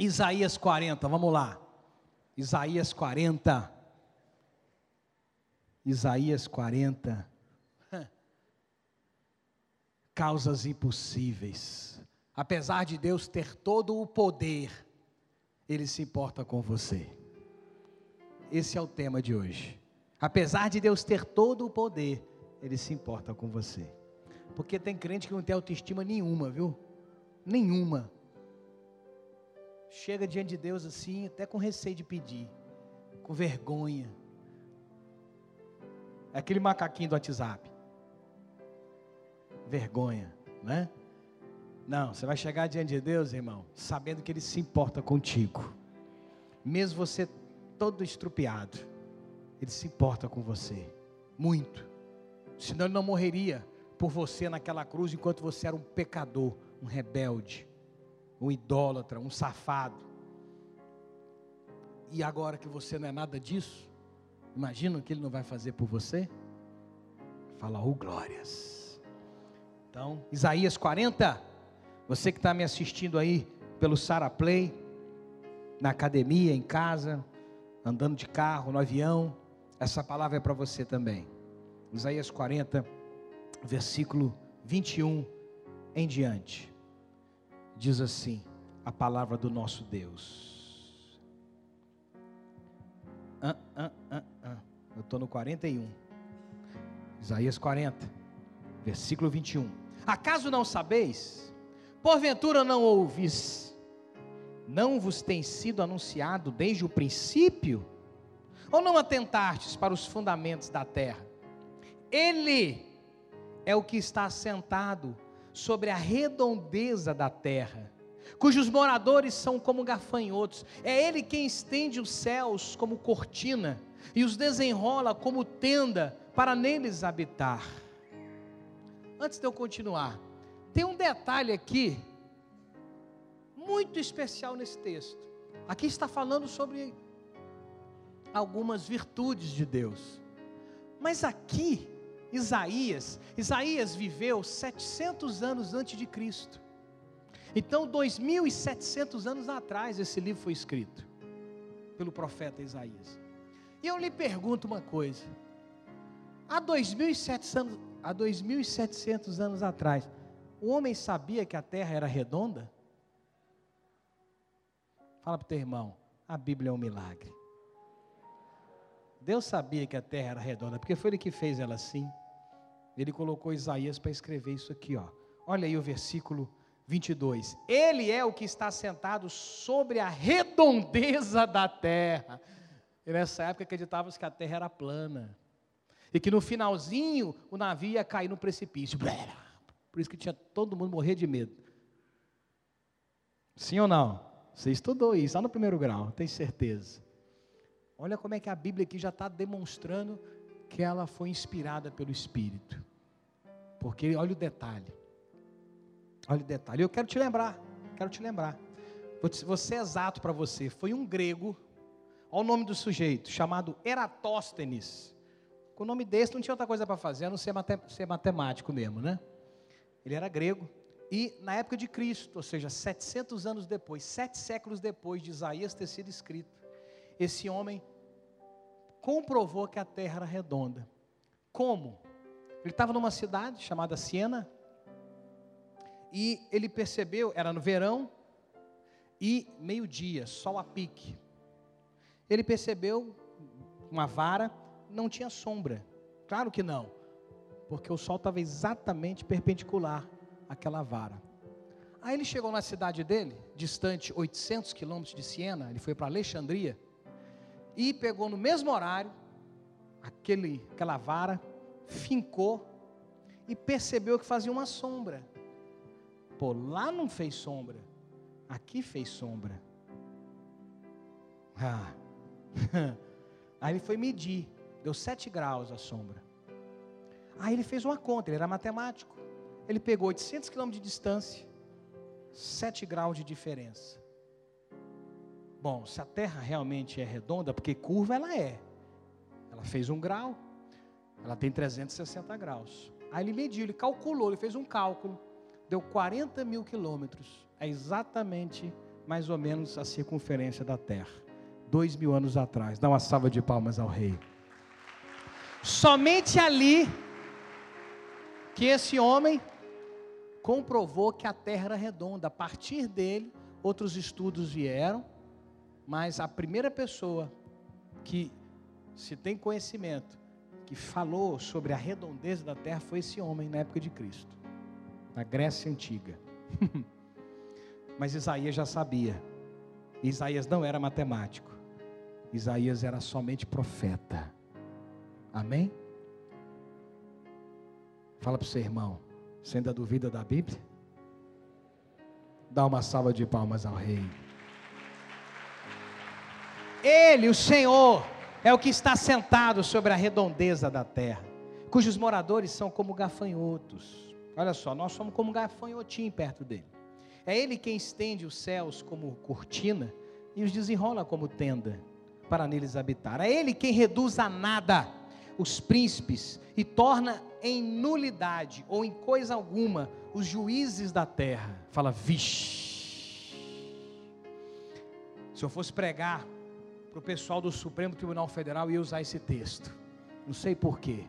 Isaías 40, vamos lá. Isaías 40. Isaías 40. Causas impossíveis. Apesar de Deus ter todo o poder, Ele se importa com você. Esse é o tema de hoje. Apesar de Deus ter todo o poder, Ele se importa com você. Porque tem crente que não tem autoestima nenhuma, viu? Nenhuma. Chega diante de Deus assim, até com receio de pedir, com vergonha. É aquele macaquinho do WhatsApp. Vergonha, né? Não, você vai chegar diante de Deus, irmão, sabendo que Ele se importa contigo. Mesmo você todo estrupiado, Ele se importa com você. Muito. Senão Ele não morreria por você naquela cruz enquanto você era um pecador, um rebelde, um idólatra, um safado. E agora que você não é nada disso, imagina o que ele não vai fazer por você? Fala, oh glórias. Então, Isaías 40, você que está me assistindo aí pelo Sara Play, na academia, em casa, andando de carro, no avião, essa palavra é para você também. Isaías 40, versículo 21 em diante. Diz assim: a palavra do nosso Deus. Ah, ah, ah, ah. Eu estou no 41. Isaías 40, versículo 21. Acaso não sabeis? Porventura não ouvis? Não vos tem sido anunciado desde o princípio? Ou não atentastes para os fundamentos da terra? Ele é o que está assentado sobre a redondeza da terra, cujos moradores são como gafanhotos. É Ele quem estende os céus como cortina e os desenrola como tenda para neles habitar. Antes de eu continuar, tem um detalhe aqui muito especial nesse texto. Aqui está falando sobre algumas virtudes de Deus. Mas aqui Isaías, Isaías viveu 700 anos antes de Cristo. Então, 2.700 anos atrás, esse livro foi escrito pelo profeta Isaías. E eu lhe pergunto uma coisa: há 2.700 há 2.700 anos atrás, o homem sabia que a terra era redonda? Fala para o teu irmão, a Bíblia é um milagre. Deus sabia que a terra era redonda, porque foi Ele que fez ela assim. Ele colocou Isaías para escrever isso aqui, ó. Olha aí o versículo 22. Ele é o que está sentado sobre a redondeza da terra. E nessa época acreditava que a terra era plana. E que no finalzinho o navio ia cair no precipício. Por isso que tinha todo mundo morrer de medo. Sim ou não? Você estudou isso lá no primeiro grau, tem certeza. Olha como é que a Bíblia aqui já está demonstrando que ela foi inspirada pelo Espírito. Porque olha o detalhe. Olha o detalhe. Eu quero te lembrar, quero te lembrar. Vou ser exato para você. Foi um grego, olha o nome do sujeito, chamado Eratóstenes. Com o nome desse não tinha outra coisa para fazer, a não ser, ser matemático mesmo, né? Ele era grego. E na época de Cristo, ou seja, 700 anos depois, sete séculos depois de Isaías ter sido escrito, esse homem comprovou que a terra era redonda. Como? Ele estava numa cidade chamada Siena, e ele percebeu, era no verão, e meio-dia, sol a pique. Ele percebeu uma vara, não tinha sombra. Claro que não, porque o sol estava exatamente perpendicular àquela vara. Aí ele chegou na cidade dele, distante 800 quilômetros de Siena, ele foi para Alexandria, e pegou no mesmo horário aquele, aquela vara, fincou e percebeu que fazia uma sombra. Pô, lá não fez sombra, aqui fez sombra. Ah. Aí ele foi medir, deu sete graus a sombra. Aí ele fez uma conta, ele era matemático. Ele pegou 800 quilômetros de distância, 7 graus de diferença. Bom, se a Terra realmente é redonda, porque curva ela é. Ela fez um grau, ela tem 360 graus. Aí ele mediu, ele calculou, ele fez um cálculo, deu 40 mil quilômetros. É exatamente mais ou menos a circunferência da terra. Dois mil anos atrás. Dá uma salva de palmas ao rei. Somente ali que esse homem comprovou que a terra era redonda. A partir dele, outros estudos vieram, mas a primeira pessoa que se tem conhecimento, que falou sobre a redondeza da terra foi esse homem na época de Cristo, na Grécia antiga. mas Isaías já sabia. Isaías não era matemático. Isaías era somente profeta. Amém? Fala para o seu irmão. Você ainda duvida da Bíblia? Dá uma salva de palmas ao Rei. Ele, o Senhor, é o que está sentado sobre a redondeza da terra, cujos moradores são como gafanhotos. Olha só, nós somos como gafanhotinho perto dele. É Ele quem estende os céus como cortina e os desenrola como tenda para neles habitar. É Ele quem reduz a nada os príncipes e torna em nulidade ou em coisa alguma os juízes da terra. Fala, vixe. Se eu fosse pregar para o pessoal do Supremo Tribunal Federal, ia usar esse texto. Não sei porquê.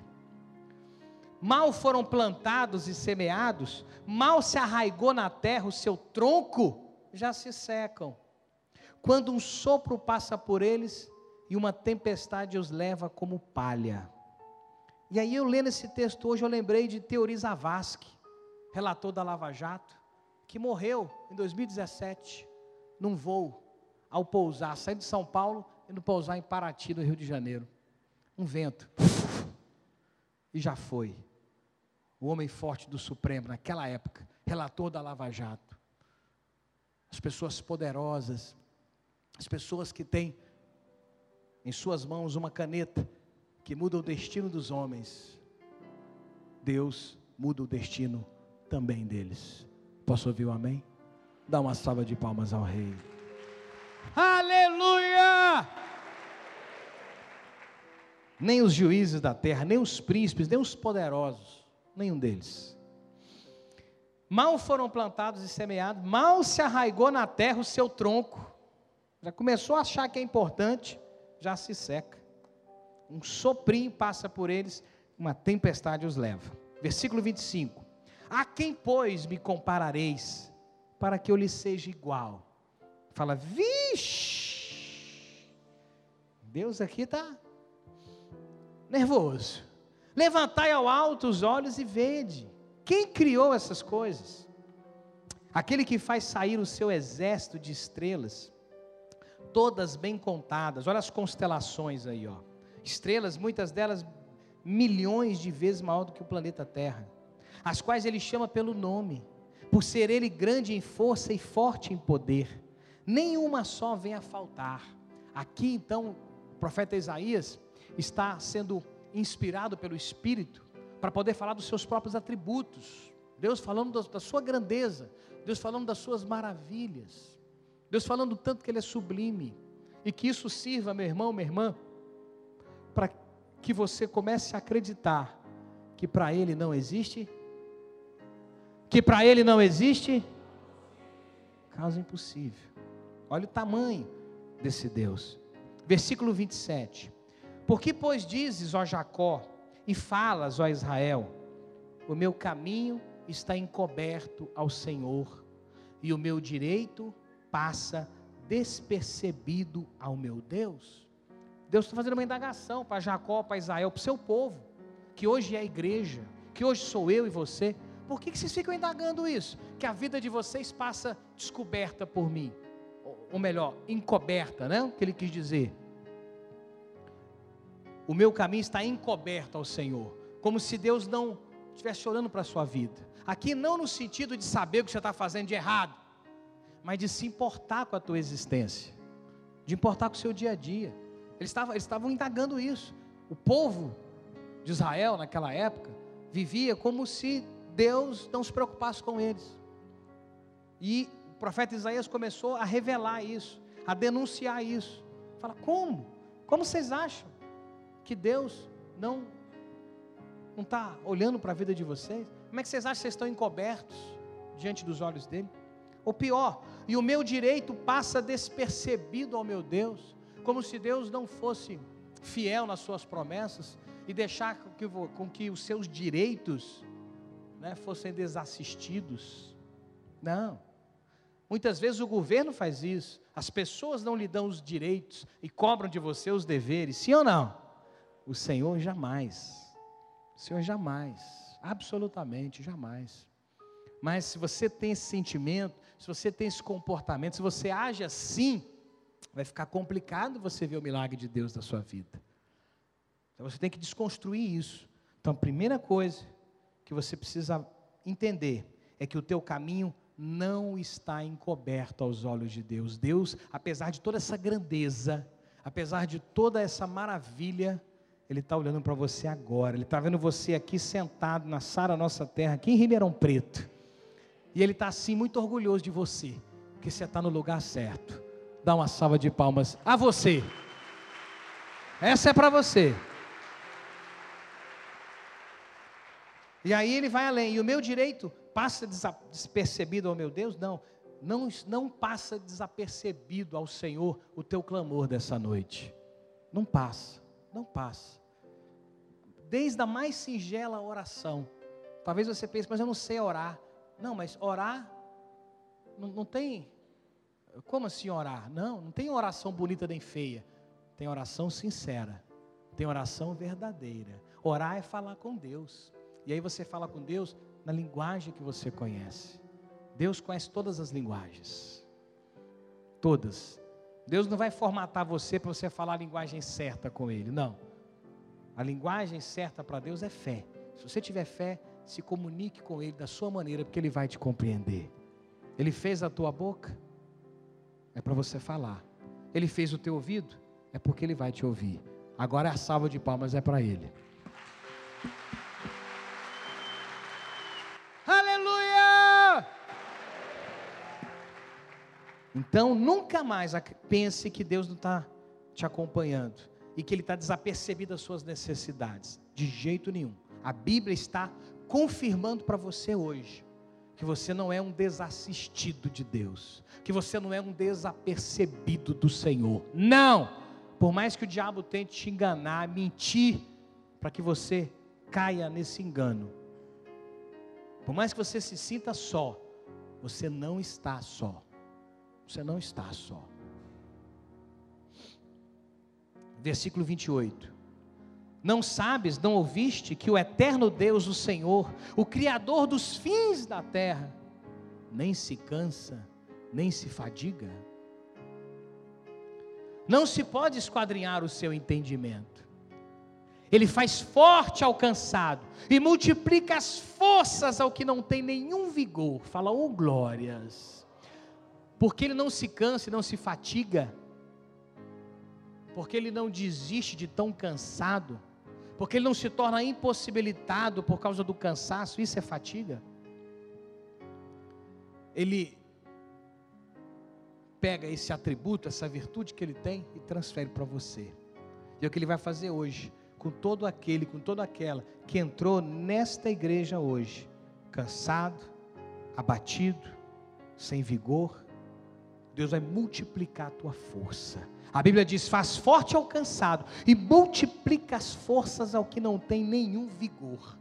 Mal foram plantados e semeados, mal se arraigou na terra o seu tronco, já se secam. Quando um sopro passa por eles e uma tempestade os leva como palha. E aí eu lendo esse texto hoje, eu lembrei de Teori Zavascki, relator da Lava Jato, que morreu em 2017, num voo, ao pousar, saindo de São Paulo, indo pousar em Paraty, no Rio de Janeiro. Um vento. E já foi. O homem forte do Supremo, naquela época, relator da Lava Jato. As pessoas poderosas, as pessoas que têm em suas mãos uma caneta que muda o destino dos homens, Deus muda o destino também deles. Posso ouvir o um amém? Dá uma salva de palmas ao Rei. Aleluia! Nem os juízes da terra, nem os príncipes, nem os poderosos, nenhum deles. Mal foram plantados e semeados, mal se arraigou na terra o seu tronco. Já começou a achar que é importante, já se seca um soprinho passa por eles, uma tempestade os leva. Versículo 25: A quem, pois, me comparareis, para que eu lhe seja igual? Fala, vixe, Deus aqui está nervoso. Levantai ao alto os olhos e vede. Quem criou essas coisas? Aquele que faz sair o seu exército de estrelas, todas bem contadas. Olha as constelações aí, ó estrelas, muitas delas milhões de vezes maior do que o planeta Terra, as quais ele chama pelo nome, por ser ele grande em força e forte em poder. Nenhuma só vem a faltar. Aqui então, o profeta Isaías está sendo inspirado pelo Espírito para poder falar dos seus próprios atributos. Deus falando da, sua grandeza, Deus falando das suas maravilhas, Deus falando tanto que Ele é sublime, e que isso sirva, meu irmão, minha irmã, para que você comece a acreditar que para Ele não existe, que para Ele não existe causa impossível. Olha o tamanho desse Deus. Versículo 27. Por que, pois, dizes, ó Jacó, e falas, ó Israel, o meu caminho está encoberto ao Senhor, e o meu direito passa despercebido ao meu Deus? Deus está fazendo uma indagação para Jacó, para Israel, para o seu povo, que hoje é a igreja, que hoje sou eu e você. Por que, que vocês ficam indagando isso? Que a vida de vocês passa descoberta por mim, ou melhor, encoberta, né? O que ele quis dizer. O meu caminho está encoberto ao Senhor, como se Deus não estivesse olhando para a sua vida. Aqui não no sentido de saber o que você está fazendo de errado, mas de se importar com a tua existência, de importar com o seu dia a dia. Eles estavam, eles estavam indagando isso. O povo de Israel, naquela época, vivia como se Deus não se preocupasse com eles. E profeta Isaías começou a revelar isso, a denunciar isso. Fala, como? Como vocês acham que Deus não não está olhando para a vida de vocês? Como é que vocês acham que vocês estão encobertos diante dos olhos dele? Ou pior, e o meu direito passa despercebido ao meu Deus, como se Deus não fosse fiel nas suas promessas e deixar com que, com que os seus direitos né, fossem desassistidos. Não. Muitas vezes o governo faz isso, as pessoas não lhe dão os direitos e cobram de você os deveres, sim ou não? O Senhor jamais. O Senhor jamais, absolutamente jamais. Mas se você tem esse sentimento, se você tem esse comportamento, se você age assim, vai ficar complicado você ver o milagre de Deus na sua vida. Então você tem que desconstruir isso. Então a primeira coisa que você precisa entender é que o teu caminho não está encoberto aos olhos de Deus. Deus, apesar de toda essa grandeza, apesar de toda essa maravilha, Ele está olhando para você agora. Ele está vendo você aqui sentado na Sara Nossa Terra, aqui em Ribeirão Preto. E Ele está assim muito orgulhoso de você, que você está no lugar certo. Dá uma salva de palmas a você. Essa é para você. E aí ele vai além. E o meu direito passa despercebido ao meu Deus? Não. Não, não passa desapercebido ao Senhor o teu clamor dessa noite. Não passa. Não passa. Desde a mais singela oração. Talvez você pense, mas eu não sei orar. Não, mas orar não, não tem. Como assim orar? Não, não tem oração bonita nem feia. Tem oração sincera. Tem oração verdadeira. Orar é falar com Deus. E aí você fala com Deus na linguagem que você conhece. Deus conhece todas as linguagens. Todas. Deus não vai formatar você para você falar a linguagem certa com Ele. Não. A linguagem certa para Deus é fé. Se você tiver fé, se comunique com Ele da sua maneira, porque Ele vai te compreender. Ele fez a tua boca, é para você falar. Ele fez o teu ouvido, é porque Ele vai te ouvir. Agora a salva de palmas é para Ele. Então nunca mais pense que Deus não está te acompanhando e que Ele está desapercebido das suas necessidades. De jeito nenhum. A Bíblia está confirmando para você hoje que você não é um desassistido de Deus, que você não é um desapercebido do Senhor. Não! Por mais que o diabo tente te enganar, mentir, para que você caia nesse engano. Por mais que você se sinta só, você não está só. Você não está só. Versículo 28. Não sabes, não ouviste que o eterno Deus, o Senhor, o Criador dos fins da terra, nem se cansa, nem se fadiga? Não se pode esquadrinhar o seu entendimento. Ele faz forte ao cansado e multiplica as forças ao que não tem nenhum vigor. Fala, oh glórias. Porque ele não se cansa e não se fatiga. Porque ele não desiste de tão cansado porque ele não se torna impossibilitado por causa do cansaço, isso é fatiga. Ele pega esse atributo, essa virtude que ele tem e transfere para você. E é o que ele vai fazer hoje, com todo aquele, com toda aquela que entrou nesta igreja hoje, cansado, abatido, sem vigor. Deus vai multiplicar a tua força a Bíblia diz: faz forte ao cansado e multiplica as forças ao que não tem nenhum vigor.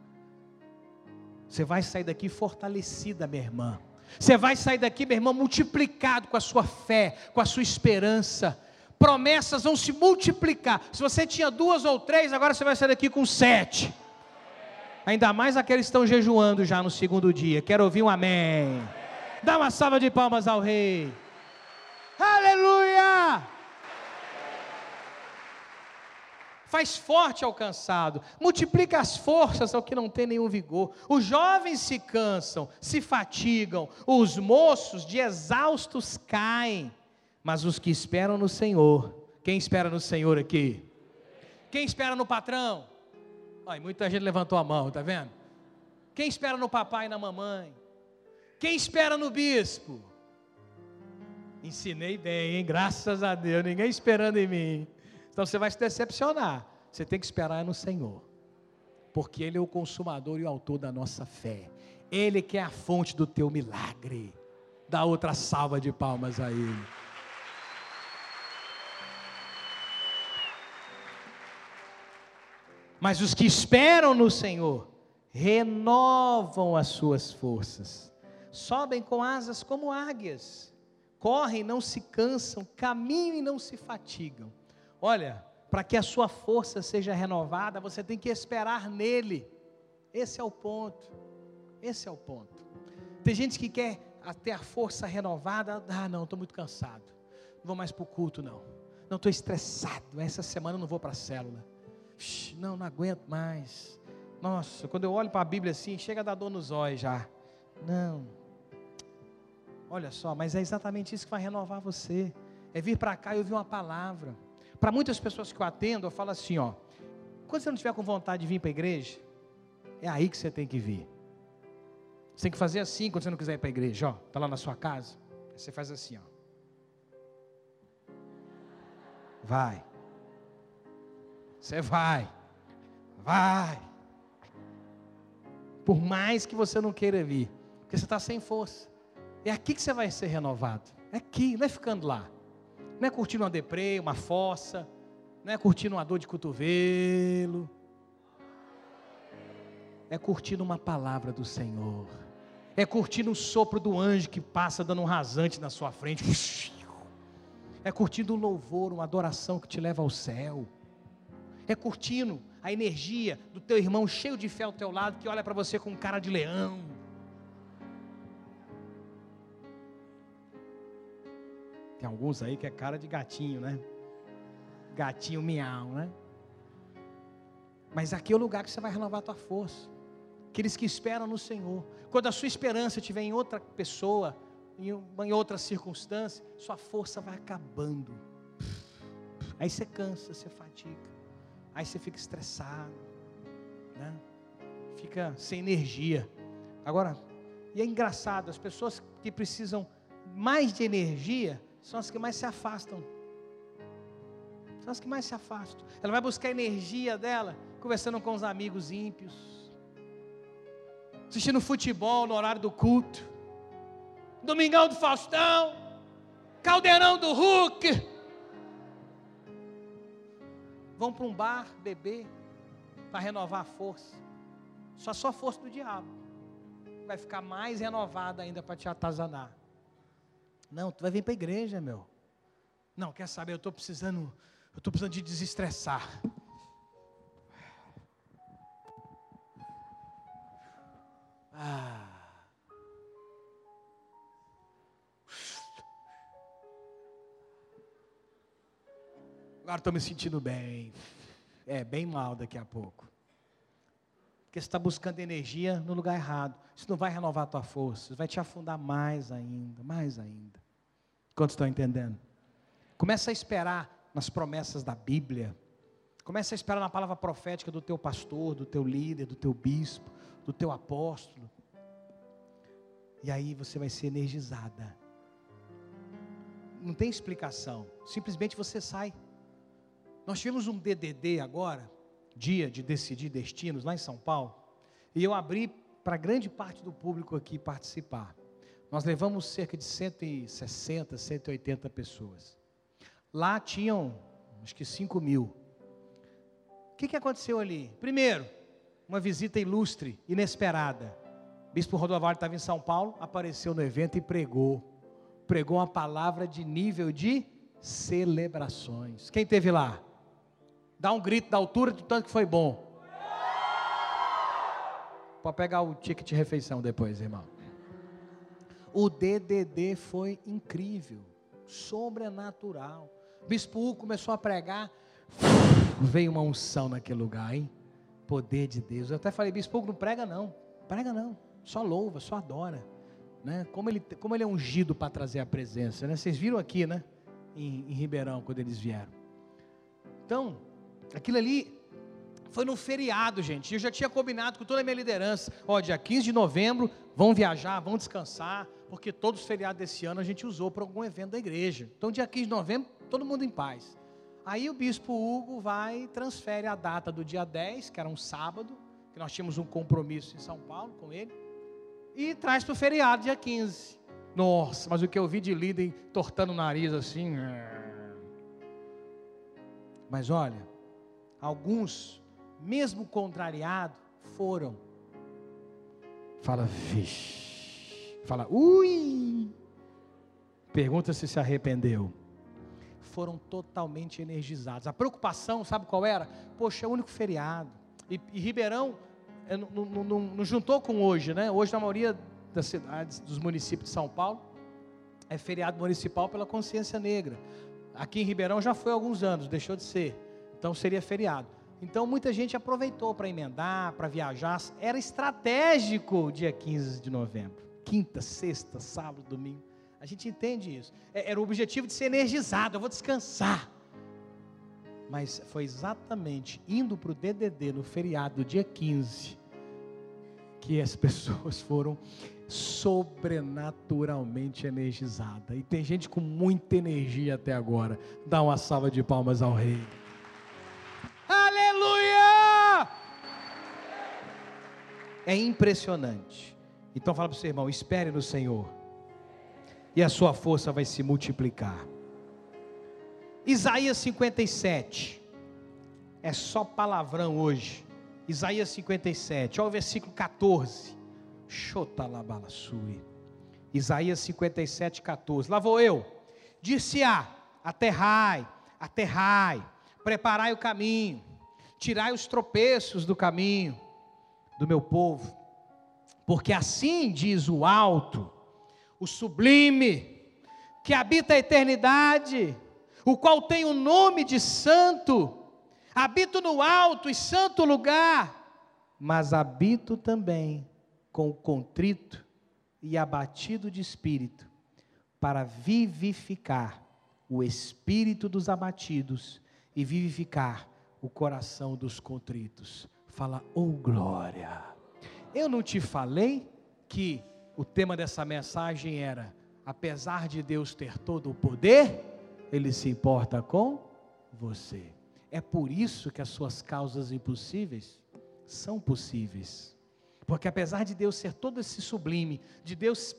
Você vai sair daqui fortalecida, minha irmã. Você vai sair daqui, minha irmã, multiplicado com a sua fé, com a sua esperança. Promessas vão se multiplicar. Se você tinha duas ou três, agora você vai sair daqui com sete. Ainda mais aqueles que estão jejuando já no segundo dia. Quero ouvir um amém. Dá uma salva de palmas ao Rei. Aleluia! faz forte ao cansado, multiplica as forças ao que não tem nenhum vigor. Os jovens se cansam, se fatigam, os moços de exaustos caem, mas os que esperam no Senhor, quem espera no Senhor aqui? Quem espera no patrão? Ai, muita gente levantou a mão, tá vendo? Quem espera no papai e na mamãe? Quem espera no bispo? Ensinei bem, hein? Graças a Deus, ninguém esperando em mim. Então você vai se decepcionar. Você tem que esperar no Senhor, porque Ele é o consumador e o autor da nossa fé. Ele que é a fonte do teu milagre. Dá outra salva de palmas a Ele. Mas os que esperam no Senhor renovam as suas forças, sobem com asas como águias, correm, não se cansam, caminham e não se fatigam. Olha, para que a sua força seja renovada, você tem que esperar nele. Esse é o ponto. Esse é o ponto. Tem gente que quer ter a força renovada. Ah, não, estou muito cansado. Não vou mais para o culto, não. Não estou estressado. Essa semana não vou para a célula. Não, não aguento mais. Nossa, quando eu olho para a Bíblia assim, chega a dar dor nos olhos já. Não. Olha só, mas é exatamente isso que vai renovar você. É vir para cá e ouvir uma palavra. Para muitas pessoas que eu atendo, eu falo assim, ó. Quando você não estiver com vontade de vir para a igreja, é aí que você tem que vir. Você tem que fazer assim quando você não quiser ir para a igreja, ó. Está lá na sua casa. Você faz assim, ó. Vai. Você vai. Vai. Por mais que você não queira vir. Porque você está sem força. É aqui que você vai ser renovado. É aqui, não é ficando lá. Não é curtindo uma deprê, uma fossa. Não é curtindo uma dor de cotovelo. É curtindo uma palavra do Senhor. É curtindo o sopro do anjo que passa dando um rasante na sua frente. É curtindo um louvor, uma adoração que te leva ao céu é curtindo a energia do teu irmão cheio de fé ao teu lado, que olha para você com cara de leão. Tem alguns aí que é cara de gatinho, né? Gatinho miau, né? Mas aqui é o lugar que você vai renovar a tua força. Aqueles que esperam no Senhor. Quando a sua esperança estiver em outra pessoa, em, uma, em outra circunstância, sua força vai acabando. Aí você cansa, você fatiga aí você fica estressado, né? fica sem energia. Agora, e é engraçado, as pessoas que precisam mais de energia são as que mais se afastam. São as que mais se afastam. Ela vai buscar a energia dela conversando com os amigos ímpios, assistindo futebol no horário do culto, Domingão do Faustão, Caldeirão do Hulk vão para um bar beber para renovar a força. Só só a força do diabo. Vai ficar mais renovada ainda para te atazanar. Não, tu vai vir para a igreja, meu. Não, quer saber, eu estou precisando, eu estou precisando de desestressar. Ah. Agora estou me sentindo bem. É, bem mal daqui a pouco. Porque você está buscando energia no lugar errado. Isso não vai renovar a tua força. Isso vai te afundar mais ainda, mais ainda. Quantos estão entendendo? Começa a esperar nas promessas da Bíblia. Começa a esperar na palavra profética do teu pastor, do teu líder, do teu bispo, do teu apóstolo. E aí você vai ser energizada. Não tem explicação. Simplesmente você sai. Nós tivemos um DDD agora, dia de decidir destinos, lá em São Paulo, e eu abri para grande parte do público aqui participar. Nós levamos cerca de 160, 180 pessoas. Lá tinham, acho que 5 mil. O que, que aconteceu ali? Primeiro, uma visita ilustre, inesperada. O bispo Rodovalho estava em São Paulo, apareceu no evento e pregou. Pregou uma palavra de nível de celebrações. Quem teve lá? Dá um grito da altura de tanto que foi bom. Pode pegar o ticket de refeição depois, irmão. O DDD foi incrível, sobrenatural. Bispo Hugo começou a pregar, veio uma unção naquele lugar, hein? Poder de Deus. Eu até falei, bispo Hugo, não prega não, prega não, só louva, só adora. Né? Como, ele, como ele é ungido para trazer a presença, né? Vocês viram aqui, né? Em, em Ribeirão, quando eles vieram. Então, Aquilo ali foi num feriado, gente. Eu já tinha combinado com toda a minha liderança. Ó, dia 15 de novembro, vão viajar, vão descansar, porque todos os feriados desse ano a gente usou para algum evento da igreja. Então, dia 15 de novembro, todo mundo em paz. Aí o bispo Hugo vai e transfere a data do dia 10, que era um sábado, que nós tínhamos um compromisso em São Paulo com ele, e traz para o feriado, dia 15. Nossa, mas o que eu vi de líder tortando o nariz assim. É. Mas olha, alguns, mesmo contrariados, foram. Fala, vixe. Fala, ui. Pergunta se se arrependeu. Foram totalmente energizados. A preocupação, sabe qual era? Poxa, é o único feriado. E, e Ribeirão é, não, não, juntou com hoje, né? Hoje, na maioria das cidades, dos municípios de São Paulo, é feriado municipal pela consciência negra. Aqui em Ribeirão já foi há alguns anos, deixou de ser. Então seria feriado. Então muita gente aproveitou para emendar, para viajar. Era estratégico dia 15 de novembro. Quinta, sexta, sábado, domingo. A gente entende isso. É, era o objetivo de ser energizado. Eu vou descansar. Mas foi exatamente indo para o DDD no feriado do dia 15 que as pessoas foram sobrenaturalmente energizadas. E tem gente com muita energia até agora. Dá uma salva de palmas ao Rei. Aleluia! É impressionante. Então fala para o seu irmão: espere no Senhor, e a sua força vai se multiplicar. Isaías 57, é só palavrão hoje. Isaías 57, olha o versículo 14. Xotalabalassui. Isaías 57, 14. Lá vou eu. Disse-a: aterrai, aterrai, preparai o caminho, tirai os tropeços do caminho do meu povo. Porque assim diz o alto, o sublime, que habita a eternidade, o qual tem o nome de santo habito no alto e santo lugar, mas habito também com o contrito e abatido de espírito, para vivificar o espírito dos abatidos e vivificar o coração dos contritos. Fala, oh glória! Eu não te falei que o tema dessa mensagem era: apesar de Deus ter todo o poder, Ele se importa com você. É por isso que as suas causas impossíveis são possíveis. Porque apesar de Deus ser todo esse sublime, de Deus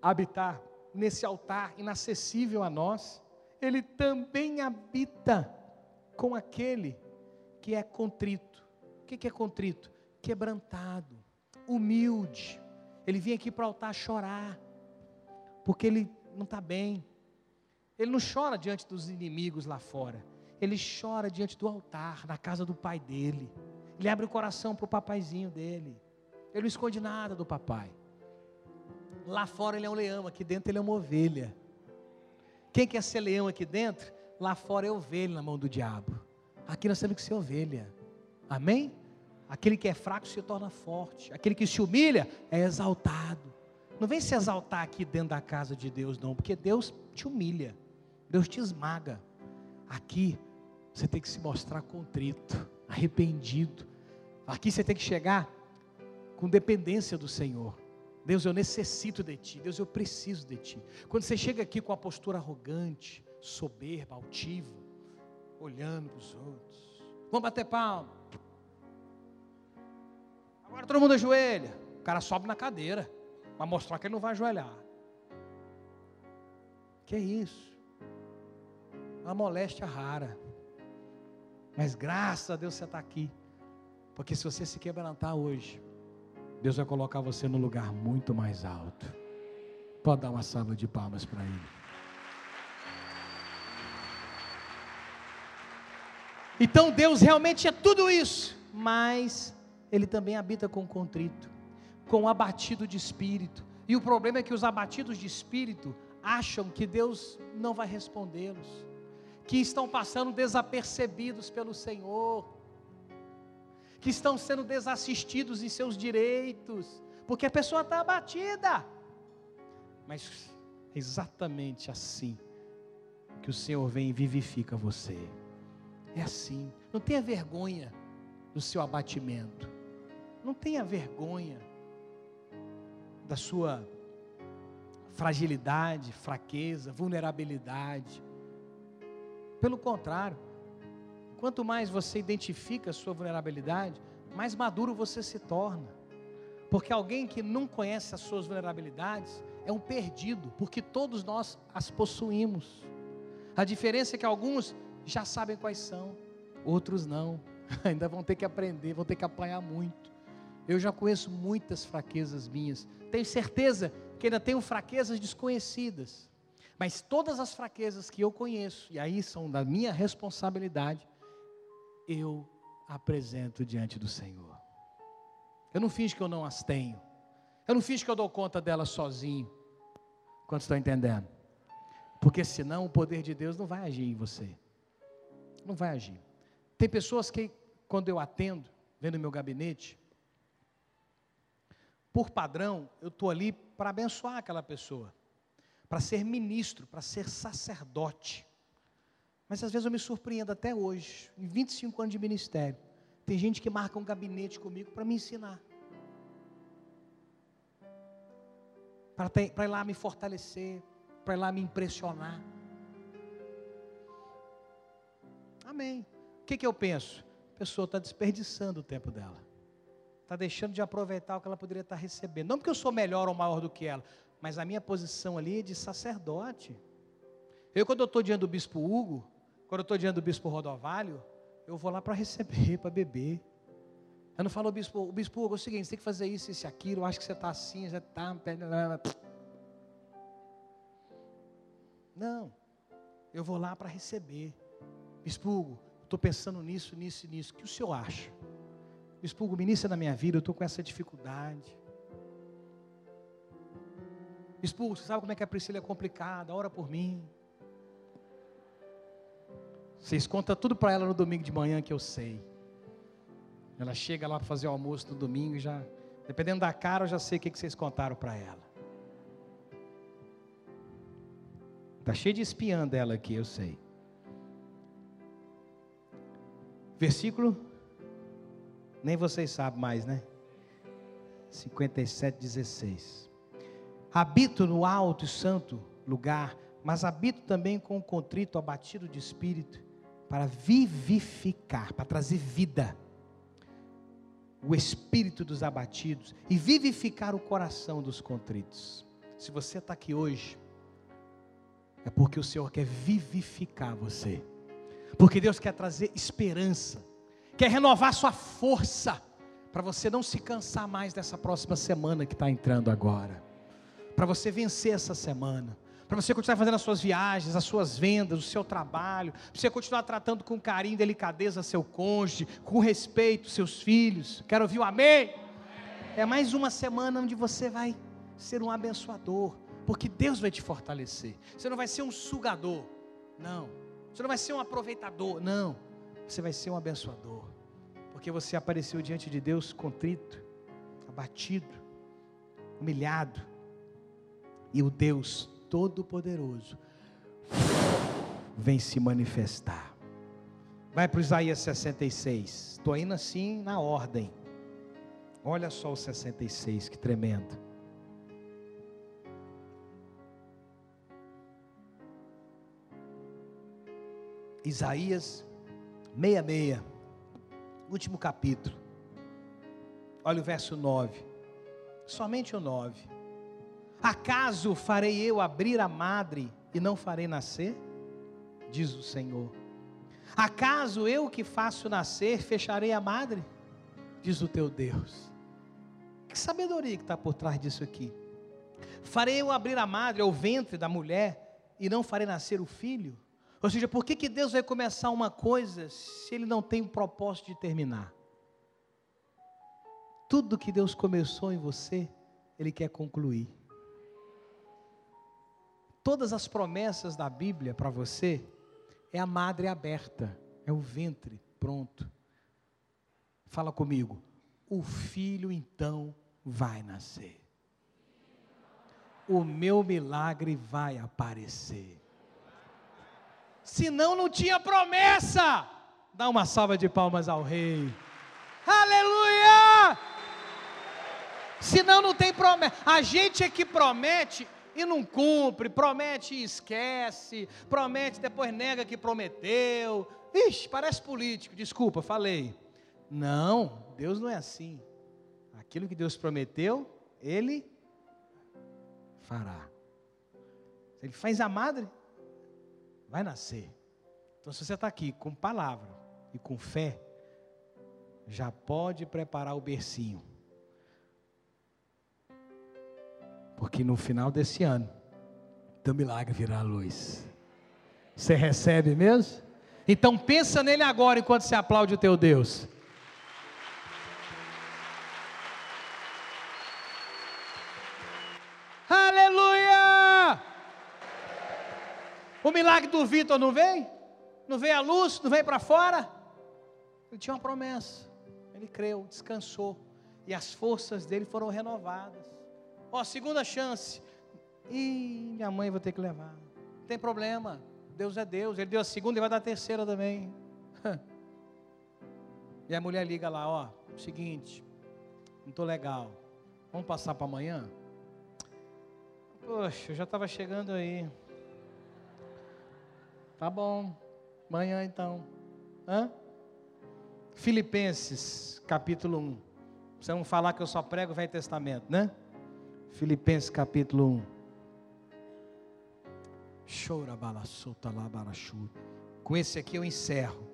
habitar nesse altar inacessível a nós, Ele também habita com aquele que é contrito. O que é contrito? Quebrantado, humilde. Ele vinha aqui para o altar chorar, porque ele não está bem. Ele não chora diante dos inimigos lá fora ele chora diante do altar, na casa do pai dele. Ele abre o coração para o papaizinho dele. Ele não esconde nada do papai. Lá fora ele é um leão, aqui dentro ele é uma ovelha. Quem quer ser leão aqui dentro? Lá fora é ovelha na mão do diabo. Aqui nós temos que ser ovelha. Amém? Aquele que é fraco se torna forte. Aquele que se humilha é exaltado. Não vem se exaltar aqui dentro da casa de Deus, não, porque Deus te humilha. Deus te esmaga. Aqui você tem que se mostrar contrito, arrependido. Aqui você tem que chegar com dependência do Senhor. Deus, eu necessito de Ti. Deus, eu preciso de Ti. Quando você chega aqui com a postura arrogante, soberba, altivo, olhando para os outros, vamos bater palma. Agora todo mundo ajoelha. O cara sobe na cadeira, para mostrar que ele não vai ajoelhar. Que é isso? Uma moléstia rara. Mas graças a Deus você está aqui. Porque se você se quebrantar hoje, Deus vai colocar você no lugar muito mais alto. Pode dar uma salva de palmas para Ele. Então Deus realmente é tudo isso, mas Ele também habita com contrito, com abatido de espírito. E o problema é que os abatidos de espírito acham que Deus não vai respondê-los que estão passando desapercebidos pelo Senhor, que estão sendo desassistidos em seus direitos, porque a pessoa está abatida. Mas é exatamente assim que o Senhor vem e vivifica você. É assim. Não tenha vergonha do seu abatimento. Não tenha vergonha da sua fragilidade, fraqueza, vulnerabilidade. Pelo contrário, quanto mais você identifica a sua vulnerabilidade, mais maduro você se torna. Porque alguém que não conhece as suas vulnerabilidades é um perdido, porque todos nós as possuímos. A diferença é que alguns já sabem quais são, outros não. Ainda vão ter que aprender, vão ter que apanhar muito. Eu já conheço muitas fraquezas minhas. Tenho certeza que ainda tenho fraquezas desconhecidas. Mas todas as fraquezas que eu conheço, e aí são da minha responsabilidade, eu apresento diante do Senhor. Eu não finjo que eu não as tenho. Eu não finjo que eu dou conta delas sozinho. Quantos estão entendendo? Porque senão o poder de Deus não vai agir em você. Não vai agir. Tem pessoas que, quando eu atendo, vendo meu gabinete, por padrão, eu estou ali para abençoar aquela pessoa para ser ministro, para ser sacerdote. Mas às vezes eu me surpreendo até hoje, em 25 anos de ministério. Tem gente que marca um gabinete comigo para me ensinar. Para ir lá me fortalecer, para ir lá me impressionar. Amém. O que, que eu penso? A pessoa está desperdiçando o tempo dela. Está deixando de aproveitar o que ela poderia estar recebendo. Não porque eu sou melhor ou maior do que ela, mas a minha posição ali é de sacerdote. Eu, quando eu estou diante do bispo Hugo, quando eu estou diante do bispo Rodovalho, eu vou lá para receber, para beber. Eu não falo, o bispo, o bispo Hugo, é o seguinte, você tem que fazer isso, isso e aquilo, eu acho que você está assim, você está. Não, eu vou lá para receber. Bispo Hugo, estou pensando nisso, nisso e nisso. O que o senhor acha? Bispo Hugo, ministra na minha vida, eu estou com essa dificuldade. Expulso, sabe como é que a Priscila é complicada? Ora por mim. Vocês contam tudo para ela no domingo de manhã que eu sei. Ela chega lá para fazer o almoço no domingo e já, dependendo da cara, eu já sei o que vocês contaram para ela. Está cheio de espiã dela aqui, eu sei. Versículo, nem vocês sabem mais, né? 57, 16. Habito no alto e santo lugar, mas habito também com o contrito, abatido de espírito, para vivificar, para trazer vida, o espírito dos abatidos e vivificar o coração dos contritos. Se você está aqui hoje, é porque o Senhor quer vivificar você, porque Deus quer trazer esperança, quer renovar sua força, para você não se cansar mais dessa próxima semana que está entrando agora para você vencer essa semana, para você continuar fazendo as suas viagens, as suas vendas, o seu trabalho, para você continuar tratando com carinho e delicadeza seu cônjuge, com respeito seus filhos. Quero ouvir o amém? É mais uma semana onde você vai ser um abençoador, porque Deus vai te fortalecer. Você não vai ser um sugador, não. Você não vai ser um aproveitador, não. Você vai ser um abençoador, porque você apareceu diante de Deus contrito, abatido, humilhado, e o Deus Todo-Poderoso vem se manifestar. Vai para Isaías 66. Estou indo assim na ordem. Olha só o 66, que tremendo. Isaías 66, último capítulo. Olha o verso 9. Somente o 9. Acaso farei eu abrir a madre e não farei nascer? Diz o Senhor. Acaso eu que faço nascer fecharei a madre? Diz o teu Deus. Que sabedoria que está por trás disso aqui? Farei eu abrir a madre, ou o ventre da mulher, e não farei nascer o filho? Ou seja, por que, que Deus vai começar uma coisa se Ele não tem o propósito de terminar? Tudo que Deus começou em você, Ele quer concluir todas as promessas da Bíblia para você é a madre aberta, é o ventre pronto. Fala comigo. O filho então vai nascer. O meu milagre vai aparecer. Senão não tinha promessa. Dá uma salva de palmas ao rei. Aleluia! Senão não tem promessa. A gente é que promete e não cumpre, promete e esquece, promete depois nega que prometeu. Ixi, parece político, desculpa, falei. Não, Deus não é assim. Aquilo que Deus prometeu, Ele fará. Ele faz a madre, vai nascer. Então, se você está aqui com palavra e com fé, já pode preparar o bercinho. Porque no final desse ano, teu milagre virá a luz. Você recebe mesmo? Então pensa nele agora enquanto você aplaude o teu Deus. Aleluia! O milagre do Vitor não vem? Não veio a luz? Não veio para fora? Ele tinha uma promessa. Ele creu, descansou. E as forças dele foram renovadas. Ó, segunda chance. E minha mãe vai ter que levar. Não tem problema. Deus é Deus. Ele deu a segunda e vai dar a terceira também. E a mulher liga lá, ó, seguinte, não estou legal. Vamos passar para amanhã? Poxa, eu já estava chegando aí. Tá bom. Amanhã então. Hã? Filipenses, capítulo 1. Você não falar que eu só prego o Velho Testamento, né? Filipenses, capítulo 1. Com esse aqui eu encerro.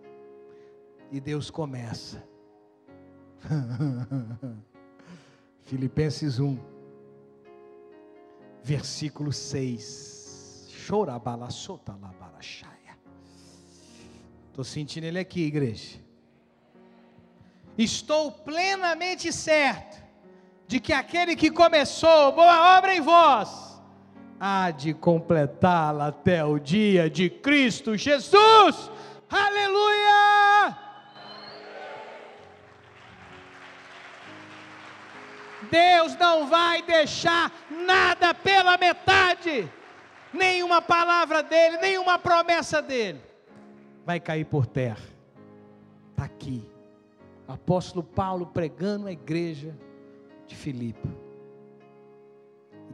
E Deus começa. Filipenses 1, versículo 6. Estou sentindo ele aqui, igreja. Estou plenamente certo de que aquele que começou boa obra em vós, há de completá-la até o dia de Cristo Jesus. Aleluia! Deus não vai deixar nada pela metade, nenhuma palavra dele, nenhuma promessa dele vai cair por terra. Está aqui, apóstolo Paulo pregando a igreja de Filipe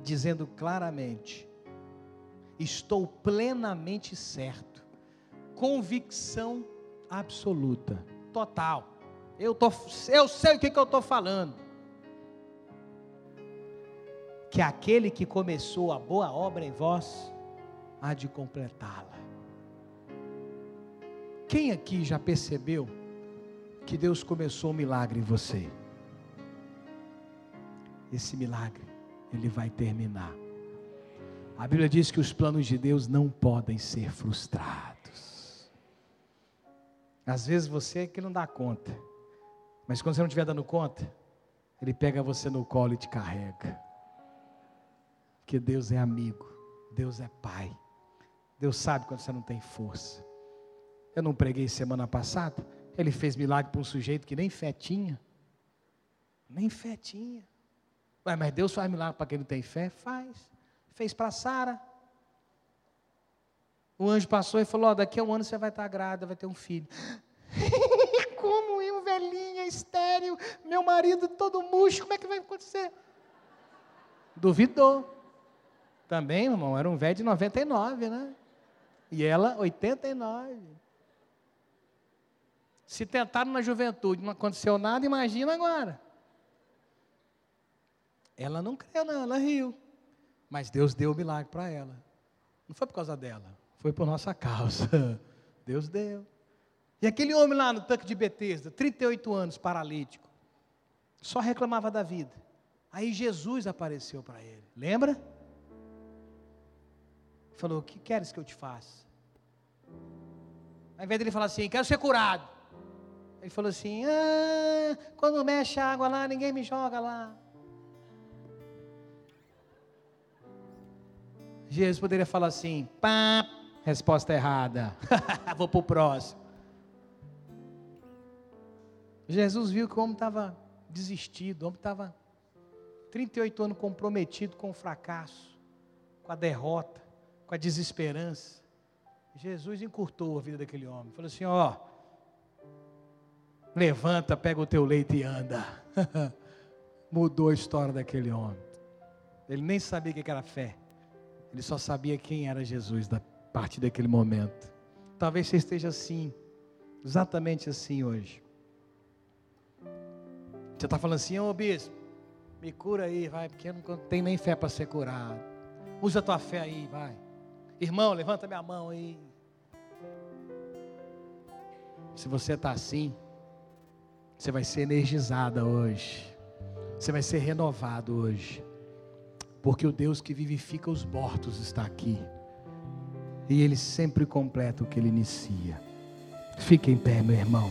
dizendo claramente: estou plenamente certo, convicção absoluta, total. Eu, tô, eu sei o que, que eu estou falando. Que aquele que começou a boa obra em vós, há de completá-la. Quem aqui já percebeu que Deus começou um milagre em você? Esse milagre ele vai terminar. A Bíblia diz que os planos de Deus não podem ser frustrados. Às vezes você é que não dá conta, mas quando você não estiver dando conta, Ele pega você no colo e te carrega. Porque Deus é amigo, Deus é Pai, Deus sabe quando você não tem força. Eu não preguei semana passada, Ele fez milagre para um sujeito que nem fé tinha, nem fé tinha. Ué, mas Deus faz milagre para quem não tem fé? Faz. Fez para Sara. O anjo passou e falou: oh, daqui a um ano você vai estar grávida, vai ter um filho. como eu, velhinha, estéreo, meu marido todo murcho, como é que vai acontecer? Duvidou. Também, irmão, era um velho de 99, né? E ela, 89. Se tentaram na juventude, não aconteceu nada, imagina agora. Ela não creu, não, ela riu. Mas Deus deu o milagre para ela. Não foi por causa dela, foi por nossa causa. Deus deu. E aquele homem lá no tanque de Betesda, 38 anos, paralítico, só reclamava da vida. Aí Jesus apareceu para ele. Lembra? Falou: O que queres que eu te faça? Ao invés dele falar assim: Quero ser curado. Ele falou assim: ah, Quando mexe a água lá, ninguém me joga lá. Jesus poderia falar assim: pá, resposta errada, vou para o próximo. Jesus viu que o homem estava desistido, o homem estava 38 anos comprometido com o fracasso, com a derrota, com a desesperança. Jesus encurtou a vida daquele homem, falou assim: ó, levanta, pega o teu leito e anda. Mudou a história daquele homem. Ele nem sabia o que era fé. Ele só sabia quem era Jesus da partir daquele momento. Talvez você esteja assim, exatamente assim hoje. Você está falando assim, ô bispo, me cura aí, vai, porque eu não tenho nem fé para ser curado. Usa a tua fé aí, vai. Irmão, levanta minha mão aí. Se você está assim, você vai ser energizada hoje. Você vai ser renovado hoje. Porque o Deus que vivifica os mortos está aqui. E Ele sempre completa o que Ele inicia. Fique em pé, meu irmão.